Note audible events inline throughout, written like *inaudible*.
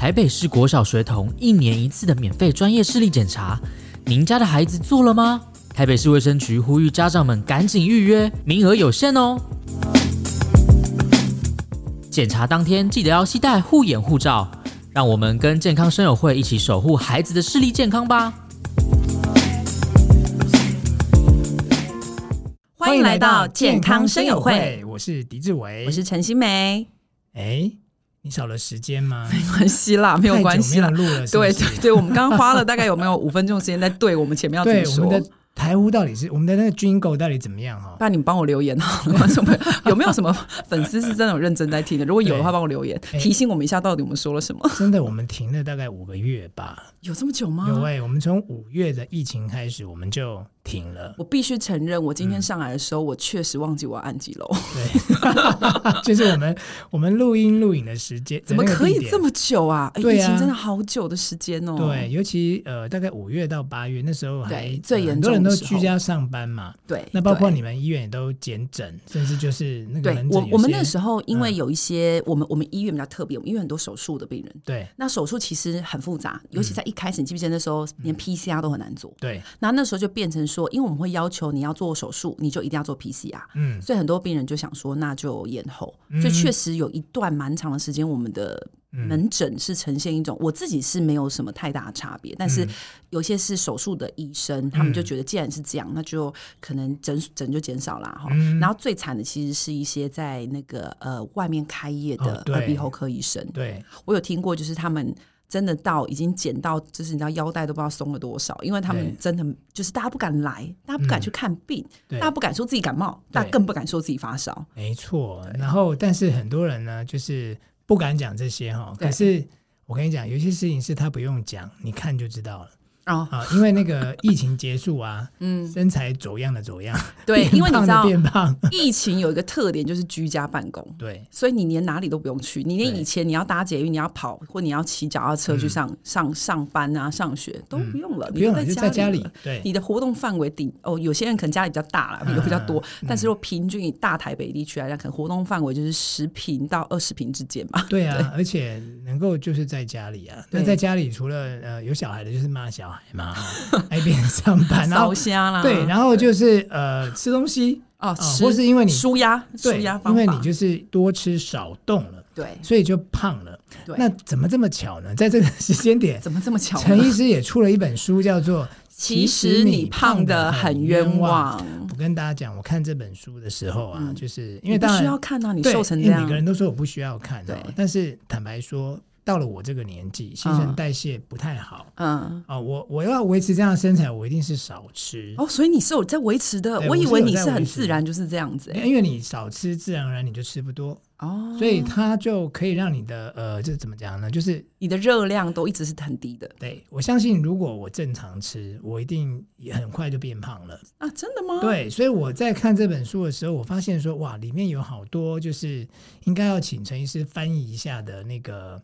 台北市国小学童一年一次的免费专业视力检查，您家的孩子做了吗？台北市卫生局呼吁家长们赶紧预约，名额有限哦。检查当天记得要携带护眼护照，让我们跟健康生友会一起守护孩子的视力健康吧。欢迎来到健康生友会，我是狄志伟，我是陈心梅。哎。你少了时间吗？没关系啦，没有关系啦。录了是是，对对对，我们刚刚花了大概有没有五分钟时间在对我们前面要怎么说？台呼到底是我们的那个 Jingle 到底怎么样哈？那你们帮我留言哈，观众朋友有没有什么粉丝是真的有认真在听的？如果有的话，帮我留言提醒我们一下，到底我们说了什么？*laughs* 真的，我们停了大概五个月吧？有这么久吗？有哎、欸，我们从五月的疫情开始，我们就停了。我必须承认，我今天上来的时候，嗯、我确实忘记我要按几楼。对，*laughs* 就是我们我们录音录影的时间怎么可以这么久啊？对啊，疫情真的好久的时间哦。对，尤其呃，大概五月到八月那时候还最严重，很多人都居家上班嘛。对，那包括你们医院也都减诊，甚至就是那个门诊。我我们那时候因为有一些，我们我们医院比较特别，我们医院很多手术的病人。对，那手术其实很复杂，尤其在一开始，你记不记得那时候连 PCR 都很难做？对，然后那时候就变成说，因为我们会要求你要做手术，你就一定要做 PCR。嗯，所以很多病人就想说，那就延后。所以确实有一段蛮长的时间，我们的。门诊是呈现一种，我自己是没有什么太大的差别，但是有些是手术的医生，他们就觉得既然是这样，那就可能诊诊就减少了哈。然后最惨的其实是一些在那个呃外面开业的耳鼻喉科医生，对，我有听过，就是他们真的到已经减到，就是你知道腰带都不知道松了多少，因为他们真的就是大家不敢来，大家不敢去看病，大家不敢说自己感冒，大家更不敢说自己发烧。没错，然后但是很多人呢，就是。不敢讲这些哈，可是我跟你讲，有些事情是他不用讲，你看就知道了。啊、哦，因为那个疫情结束啊，嗯，身材走样的走样，*laughs* 对，因为你知道变胖，*laughs* 疫情有一个特点就是居家办公，对，所以你连哪里都不用去，你连以前你要搭捷运、你要跑或你要骑脚踏车去上、嗯、上上班啊、上学都不用了，嗯、你就在家里，在家里，对，你的活动范围顶哦，有些人可能家里比较大了，有比较多，嗯、但是如果平均以大台北地区来讲，可能活动范围就是十平到二十平之间嘛。对啊，*laughs* 对。而且能够就是在家里啊，那在家里除了呃有小孩的，就是骂小孩。嘛，*laughs* 那边上班，然后对，然后就是呃吃东西哦，或是因为你舒压，对，因为你就是多吃少动了，对，所以就胖了。对，那怎么这么巧呢？在这个时间点，怎么这么巧？陈医师也出了一本书，叫做《其实你胖的很冤枉》。我跟大家讲，我看这本书的时候啊，就是因为不需要看啊，你瘦成这样，每个人都说我不需要看，对，但是坦白说。到了我这个年纪，新陈代谢不太好。嗯，啊，我我要维持这样的身材，我一定是少吃。哦，所以你是有在维持的。我以为你是很自然就是这样子。因为你少吃，自然而然你就吃不多。哦，所以它就可以让你的呃，这怎么讲呢？就是你的热量都一直是很低的。对，我相信，如果我正常吃，我一定也很快就变胖了。啊，真的吗？对，所以我在看这本书的时候，我发现说，哇，里面有好多就是应该要请陈医师翻译一下的那个。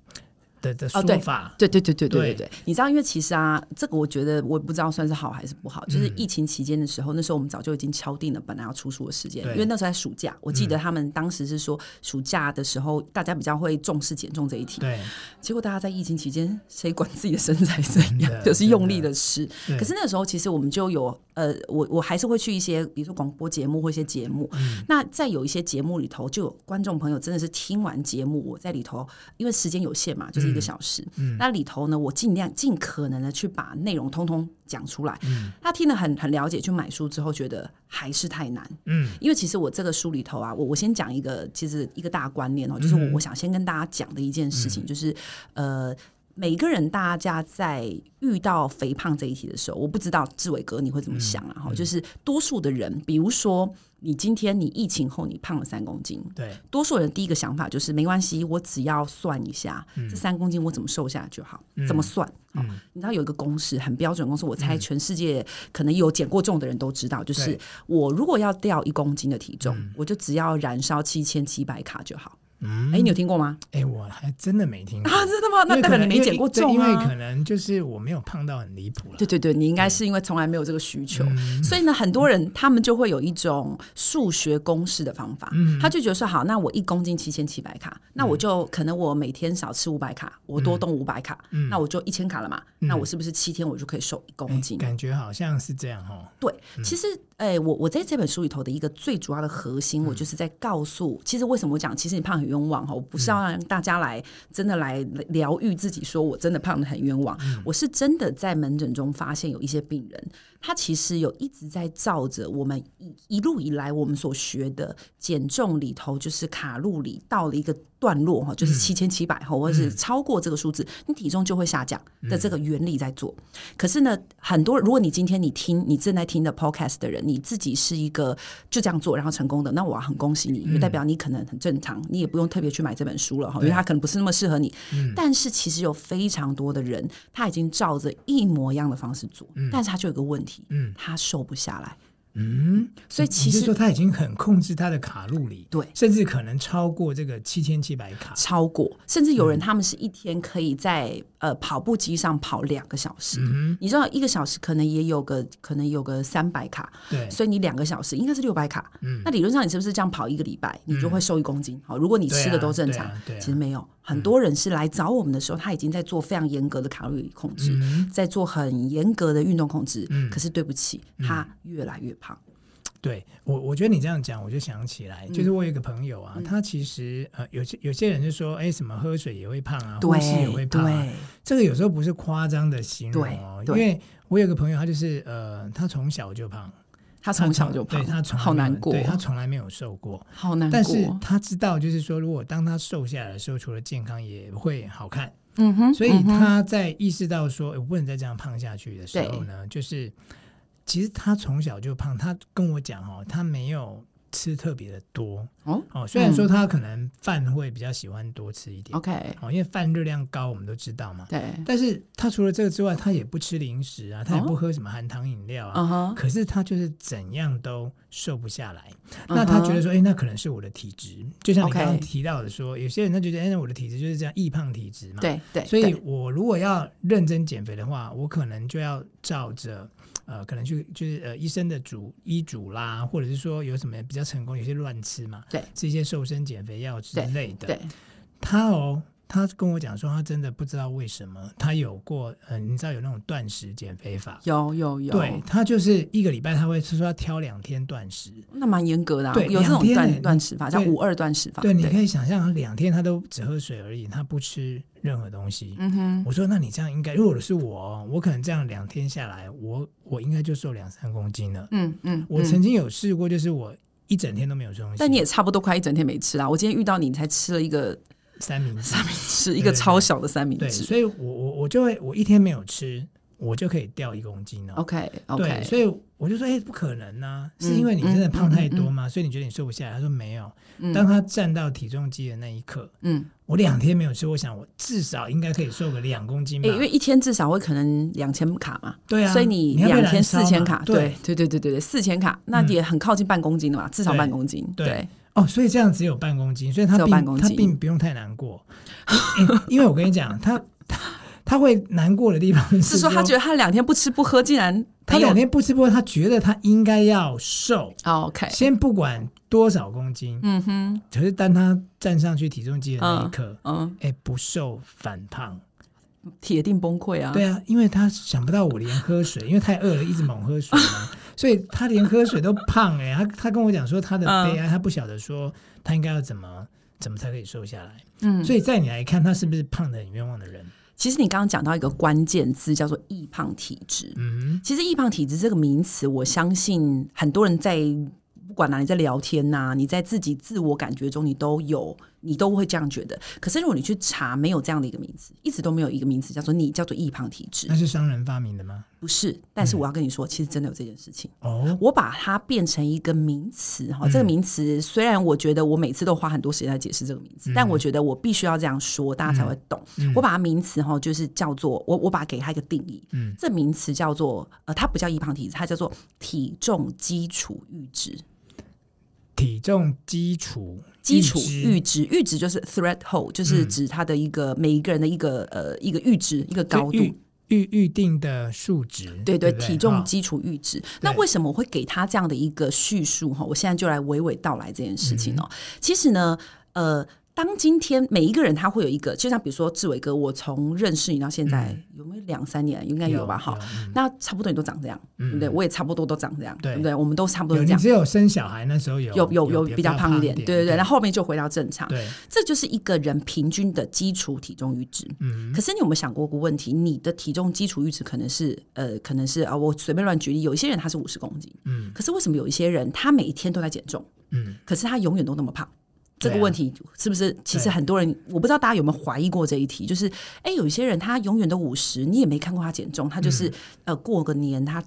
的的说法，对对对对对对对，你知道，因为其实啊，这个我觉得我也不知道算是好还是不好。就是疫情期间的时候，那时候我们早就已经敲定了本来要出书的时间，因为那时候在暑假，我记得他们当时是说暑假的时候大家比较会重视减重这一题。对，结果大家在疫情期间谁管自己的身材怎样，就是用力的吃。可是那个时候其实我们就有呃，我我还是会去一些比如说广播节目或一些节目。那在有一些节目里头，就有观众朋友真的是听完节目，我在里头，因为时间有限嘛，就是。一个小时，嗯，那里头呢，我尽量尽可能的去把内容通通讲出来。嗯，他听得很很了解，去买书之后觉得还是太难。嗯，因为其实我这个书里头啊，我我先讲一个，其实一个大观念哦，就是我我想先跟大家讲的一件事情，就是呃。每个人，大家在遇到肥胖这一题的时候，我不知道志伟哥你会怎么想啊？哈、嗯，就是多数的人，比如说你今天你疫情后你胖了三公斤，对，多数人第一个想法就是没关系，我只要算一下、嗯、这三公斤我怎么瘦下来就好，嗯、怎么算？嗯、你知道有一个公式，很标准公式，我猜全世界可能有减过重的人都知道，就是我如果要掉一公斤的体重，嗯、我就只要燃烧七千七百卡就好。嗯，哎，你有听过吗？哎，我还真的没听过啊，真的吗？那代表你没减过重啊？因为可能就是我没有胖到很离谱了。对对对，你应该是因为从来没有这个需求，所以呢，很多人他们就会有一种数学公式的方法，他就觉得说，好，那我一公斤七千七百卡，那我就可能我每天少吃五百卡，我多动五百卡，那我就一千卡了嘛，那我是不是七天我就可以瘦一公斤？感觉好像是这样哦。对，其实，哎，我我在这本书里头的一个最主要的核心，我就是在告诉，其实为什么我讲，其实你胖很。冤枉哈！我不是要让大家来真的来疗愈自己，说我真的胖得很冤枉。嗯、我是真的在门诊中发现有一些病人，他其实有一直在照着我们一一路以来我们所学的减重里头，就是卡路里到了一个。段落哈，就是七千七百哈，或者是超过这个数字，嗯、你体重就会下降的这个原理在做。嗯、可是呢，很多如果你今天你听你正在听的 podcast 的人，你自己是一个就这样做然后成功的，那我很恭喜你，因为代表你可能很正常，你也不用特别去买这本书了哈，因为它可能不是那么适合你。嗯、但是其实有非常多的人，他已经照着一模一样的方式做，嗯、但是他就有个问题，嗯，他瘦不下来。嗯，所以其实说他已经很控制他的卡路里，对，甚至可能超过这个七千七百卡，超过，甚至有人他们是一天可以在呃跑步机上跑两个小时，嗯，你知道一个小时可能也有个可能有个三百卡，对，所以你两个小时应该是六百卡，嗯，那理论上你是不是这样跑一个礼拜，你就会瘦一公斤？好，如果你吃的都正常，其实没有，很多人是来找我们的时候，他已经在做非常严格的卡路里控制，在做很严格的运动控制，可是对不起，他越来越胖。对我，我觉得你这样讲，我就想起来，就是我有一个朋友啊，嗯、他其实呃，有些有些人就说，哎，什么喝水也会胖啊，呼吸也会胖啊，对。这个有时候不是夸张的形容哦，因为我有个朋友，他就是呃，他从小就胖，他从小就胖，对他从好难过，对他从来没有瘦过，好难过，但是他知道，就是说，如果当他瘦下来的时候，除了健康，也会好看，嗯哼，所以他在意识到说，我不能再这样胖下去的时候呢，就是。其实他从小就胖，他跟我讲哦，他没有吃特别的多。哦？哦，虽然说他可能饭会比较喜欢多吃一点，OK。哦，因为饭热量高，我们都知道嘛，对。但是他除了这个之外，他也不吃零食啊，他也不喝什么含糖饮料啊，可是他就是怎样都瘦不下来。那他觉得说，哎，那可能是我的体质，就像你刚刚提到的说，有些人他觉得，哎，我的体质就是这样，易胖体质嘛，对对。所以我如果要认真减肥的话，我可能就要照着。呃，可能就就是呃，医生的主医嘱啦，或者是说有什么比较成功，有些乱吃嘛，对，这些瘦身减肥药之类的。对，他哦，他跟我讲说，他真的不知道为什么，他有过，呃，你知道有那种断食减肥法，有有有，对，他就是一个礼拜他会说要挑两天断食，那蛮严格的，对，有这种断断食法，叫五二断食法。对，你可以想象，两天他都只喝水而已，他不吃。任何东西，嗯哼，我说那你这样应该，如果是我，我可能这样两天下来，我我应该就瘦两三公斤了，嗯嗯。我曾经有试过，就是我一整天都没有吃东西，但你也差不多快一整天没吃啦。我今天遇到你，你才吃了一个三明治，三明治一个超小的三明治，所以我我我就会我一天没有吃。我就可以掉一公斤了。OK，OK，对，所以我就说，哎，不可能呢，是因为你真的胖太多吗？所以你觉得你瘦不下来？他说没有。当他站到体重机的那一刻，嗯，我两天没有吃，我想我至少应该可以瘦个两公斤吧。因为一天至少会可能两千卡嘛。对啊。所以你两天四千卡，对，对，对，对，对，对，四千卡，那也很靠近半公斤的嘛，至少半公斤。对。哦，所以这样只有半公斤，所以他并他并不用太难过，因为我跟你讲，他。他会难过的地方是说，他觉得他两天不吃不喝，竟然他两天不吃不喝，他觉得他应该要瘦。OK，先不管多少公斤，嗯哼。可是当他站上去体重机的那一刻，嗯，哎，不瘦反胖，铁定崩溃啊！对啊，因为他想不到我连喝水，因为太饿了，一直猛喝水嘛，*laughs* 所以他连喝水都胖哎。他他跟我讲说他的悲哀，他不晓得说他应该要怎么怎么才可以瘦下来。嗯，所以在你来看，他是不是胖的很冤枉的人？其实你刚刚讲到一个关键字，叫做易胖体质。嗯，其实易胖体质这个名词，我相信很多人在不管哪里在聊天呐，你在自己自我感觉中，你都有。你都会这样觉得，可是如果你去查，没有这样的一个名词，一直都没有一个名词叫做你叫做易胖体质。那是商人发明的吗？不是，但是我要跟你说，嗯、其实真的有这件事情。哦，我把它变成一个名词哈，这个名词虽然我觉得我每次都花很多时间来解释这个名字，嗯、但我觉得我必须要这样说，大家才会懂。嗯、我把它名词哈，就是叫做我我把它给它一个定义。嗯，这名词叫做呃，它不叫易胖体质，它叫做体重基础阈值。体重基础基础阈值，阈值就是 threshold，就是指它的一个、嗯、每一个人的一个呃一个阈值一个高度。预预定的数值，对对，对对体重基础阈值。哦、那为什么我会给他这样的一个叙述？哈，我现在就来娓娓道来这件事情哦。嗯、其实呢，呃。当今天每一个人他会有一个，就像比如说志伟哥，我从认识你到现在、嗯、有没有两三年？应该有吧？哈，那差不多你都长这样，嗯、对不对？我也差不多都长这样，对，不对？我们都差不多这样。只有生小孩那时候有有有有比较胖一点，对对对。那后，后面就回到正常。对，这就是一个人平均的基础体重阈值。嗯。可是你有没有想过个问题？你的体重基础阈值可能是呃，可能是啊，我随便乱举例，有一些人他是五十公斤，嗯。可是为什么有一些人他每一天都在减重，嗯，可是他永远都那么胖？这个问题是不是？其实很多人，我不知道大家有没有怀疑过这一题，就是，哎，有一些人他永远都五十，你也没看过他减重，他就是呃过个年他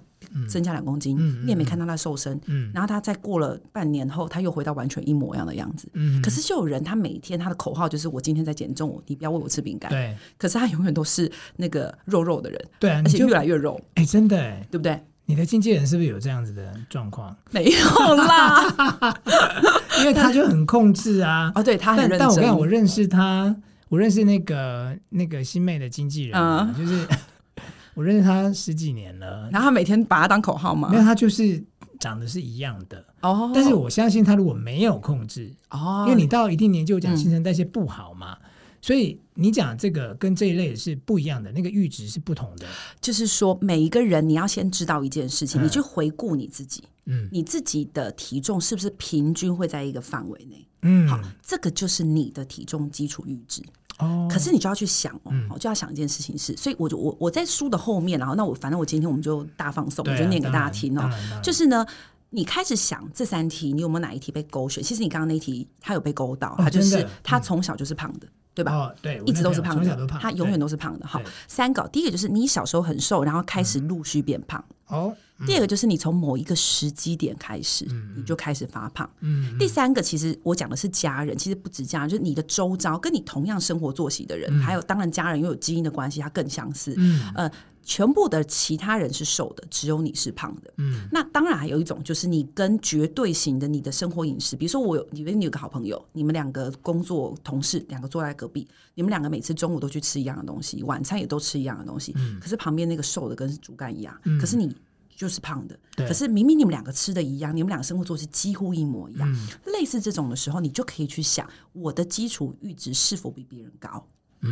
增加两公斤，你也没看到他瘦身，然后他再过了半年后他又回到完全一模一样的样子，可是就有人他每天他的口号就是我今天在减重，你不要喂我吃饼干，对，可是他永远都是那个肉肉的人，对，而且越来越肉，哎，真的，对不对？你的经纪人是不是有这样子的状况？没有啦，*laughs* 因为他就很控制啊。哦，对他很认真。但我跟你讲，我认识他，我认识那个那个新妹的经纪人，嗯、就是 *laughs* 我认识他十几年了。然后他每天把他当口号吗？没有，他就是长得是一样的。哦，但是我相信他如果没有控制，哦，因为你到一定年纪，我讲新陈代谢不好嘛。嗯所以你讲这个跟这一类是不一样的，那个阈值是不同的。就是说，每一个人你要先知道一件事情，嗯、你去回顾你自己，嗯，你自己的体重是不是平均会在一个范围内？嗯，好，这个就是你的体重基础阈值。哦，可是你就要去想哦，嗯、就要想一件事情是，所以我就我我在书的后面，然后那我反正我今天我们就大放送，啊、我就念给大家听哦。就是呢，你开始想这三题，你有没有哪一题被勾选？其实你刚刚那题他有被勾到，他就是他从小就是胖的。对吧？哦、对，一直都是胖的，他永远都是胖的。好，三个，第一个就是你小时候很瘦，然后开始陆续变胖。哦、嗯，第二个就是你从某一个时机点开始，嗯、你就开始发胖。嗯，第三个其实我讲的是家人，其实不止家人，就是你的周遭跟你同样生活作息的人，嗯、还有当然家人又有基因的关系，它更相似。嗯，呃。全部的其他人是瘦的，只有你是胖的。嗯，那当然还有一种就是你跟绝对型的你的生活饮食，比如说我有，以为你有个好朋友，你们两个工作同事，两个坐在隔壁，你们两个每次中午都去吃一样的东西，晚餐也都吃一样的东西，嗯，可是旁边那个瘦的跟竹竿一样，嗯，可是你就是胖的，可是明明你们两个吃的一样，你们两个生活作息几乎一模一样，嗯，类似这种的时候，你就可以去想我的基础阈值是否比别人高。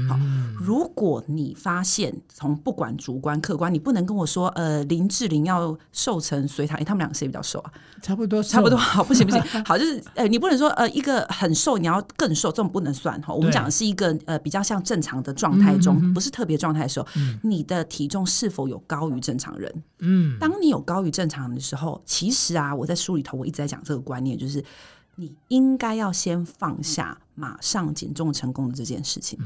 好，如果你发现从不管主观客观，你不能跟我说，呃，林志玲要瘦成隋棠，他们两个谁比较瘦啊？差不多，差不多。*laughs* 好，不行不行，*laughs* 好，就是呃，你不能说呃，一个很瘦，你要更瘦，这种不能算哈。我们讲的是一个呃比较像正常的状态中，不是特别状态的时候，你的体重是否有高于正常人？嗯，当你有高于正常人的时候，其实啊，我在书里头我一直在讲这个观念，就是。你应该要先放下马上减重成功的这件事情，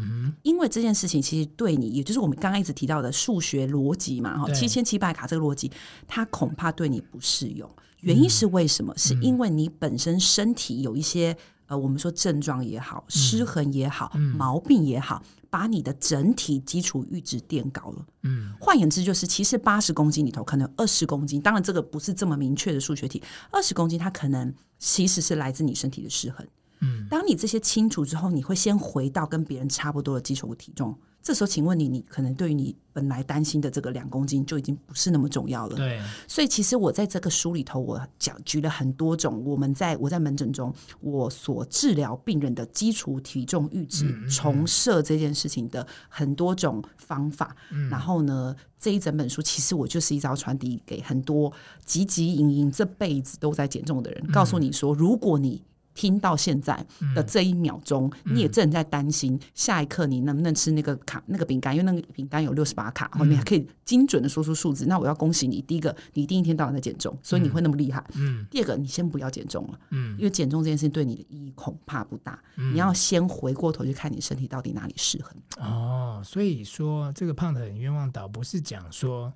因为这件事情其实对你，也就是我们刚刚一直提到的数学逻辑嘛，哈，七千七百卡这个逻辑，它恐怕对你不适用。原因是为什么？是因为你本身身体有一些呃，我们说症状也好，失衡也好，毛病也好。把你的整体基础阈值垫高了，嗯，换言之就是，其实八十公斤里头可能二十公斤，当然这个不是这么明确的数学题，二十公斤它可能其实是来自你身体的失衡，嗯，当你这些清楚之后，你会先回到跟别人差不多的基础体重。这时候，请问你，你可能对于你本来担心的这个两公斤就已经不是那么重要了。对，所以其实我在这个书里头，我讲举了很多种我们在我在门诊中我所治疗病人的基础体重阈值重设这件事情的很多种方法。嗯、然后呢，这一整本书其实我就是一招传递给很多汲汲营营这辈子都在减重的人，告诉你说，如果你听到现在的这一秒钟，嗯、你也正在担心下一刻你能不能吃那个卡那个饼干，因为那个饼干有六十八卡，后面还可以精准的说出数字。那我要恭喜你，第一个，你一定一天到晚在减重，所以你会那么厉害。嗯。第二个，你先不要减重了，嗯，因为减重这件事情对你的意义恐怕不大。嗯、你要先回过头去看你身体到底哪里失衡。哦，所以说这个胖的很冤枉倒不是讲说。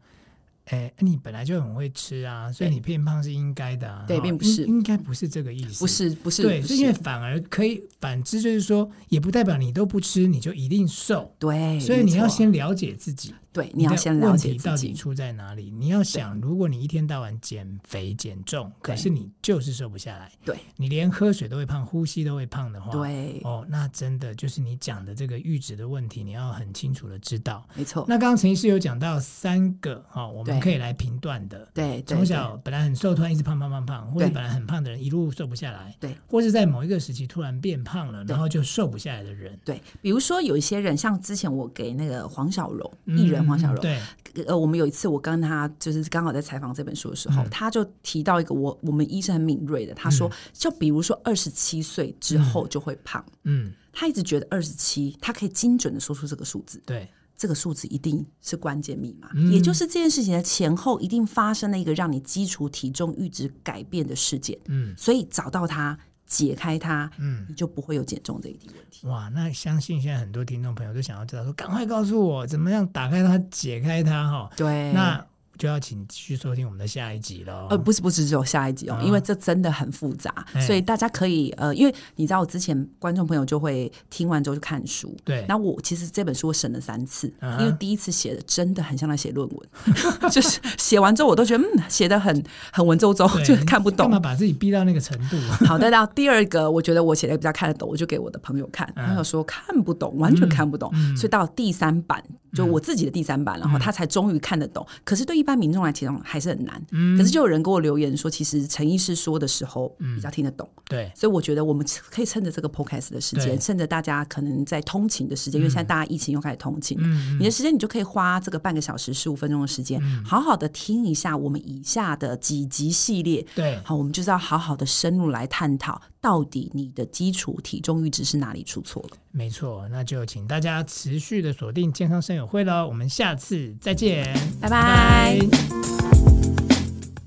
哎，你本来就很会吃啊，所以你变胖是应该的啊。对，并不是，应该不是这个意思。不是，不是。对，是因为反而可以反之，就是说，也不代表你都不吃，你就一定瘦。对，所以你要先了解自己。对，你要先了解自己到底出在哪里。你要想，如果你一天到晚减肥减重，可是你就是瘦不下来，对，你连喝水都会胖，呼吸都会胖的话，对，哦，那真的就是你讲的这个阈值的问题，你要很清楚的知道。没错。那刚刚陈医师有讲到三个哈，我们可以来评断的，对，从小本来很瘦，突然一直胖胖胖胖，或者本来很胖的人一路瘦不下来，对，或是在某一个时期突然变胖了，然后就瘦不下来的人，对，比如说有一些人，像之前我给那个黄小柔艺人黄小柔，对。呃，我们有一次我跟他就是刚好在采访这本书的时候，嗯、他就提到一个我我们医生很敏锐的，他说，嗯、就比如说二十七岁之后就会胖，嗯，他一直觉得二十七，他可以精准的说出这个数字，对，这个数字一定是关键密码，嗯、也就是这件事情的前后一定发生了一个让你基础体重阈值改变的事件，嗯，所以找到他。解开它，嗯，你就不会有减重这一题问题。哇，那相信现在很多听众朋友都想要知道，说赶快告诉我怎么样打开它，解开它，哈。对，那。就要请继续收听我们的下一集了。呃，不是，不是只有下一集哦，因为这真的很复杂，所以大家可以呃，因为你知道，我之前观众朋友就会听完之后就看书。对。那我其实这本书我审了三次，因为第一次写的真的很像在写论文，*laughs* 就是写完之后我都觉得嗯，写的很很文绉绉，就看不懂。干嘛把自己逼到那个程度？好，再到第二个，我觉得我写的比较看得懂，我就给我的朋友看，朋友说看不懂，完全看不懂。所以到第三版，就我自己的第三版，然后他才终于看得懂。可是对一般民众来讲，还是很难，嗯、可是就有人给我留言说，其实陈医师说的时候比较听得懂，嗯、对，所以我觉得我们可以趁着这个 podcast 的时间，趁着大家可能在通勤的时间，嗯、因为现在大家疫情又开始通勤，嗯、你的时间你就可以花这个半个小时十五分钟的时间，嗯、好好的听一下我们以下的几集系列，对，好，我们就是要好好的深入来探讨，到底你的基础体重阈值是哪里出错了？没错，那就请大家持续的锁定健康生友会喽，我们下次再见，拜拜。拜拜。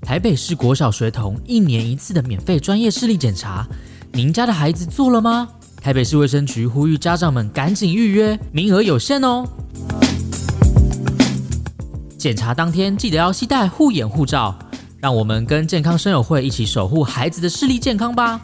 台北市国小学童一年一次的免费专业视力检查，您家的孩子做了吗？台北市卫生局呼吁家长们赶紧预约，名额有限哦。检查当天记得要携带护眼护照，让我们跟健康生友会一起守护孩子的视力健康吧。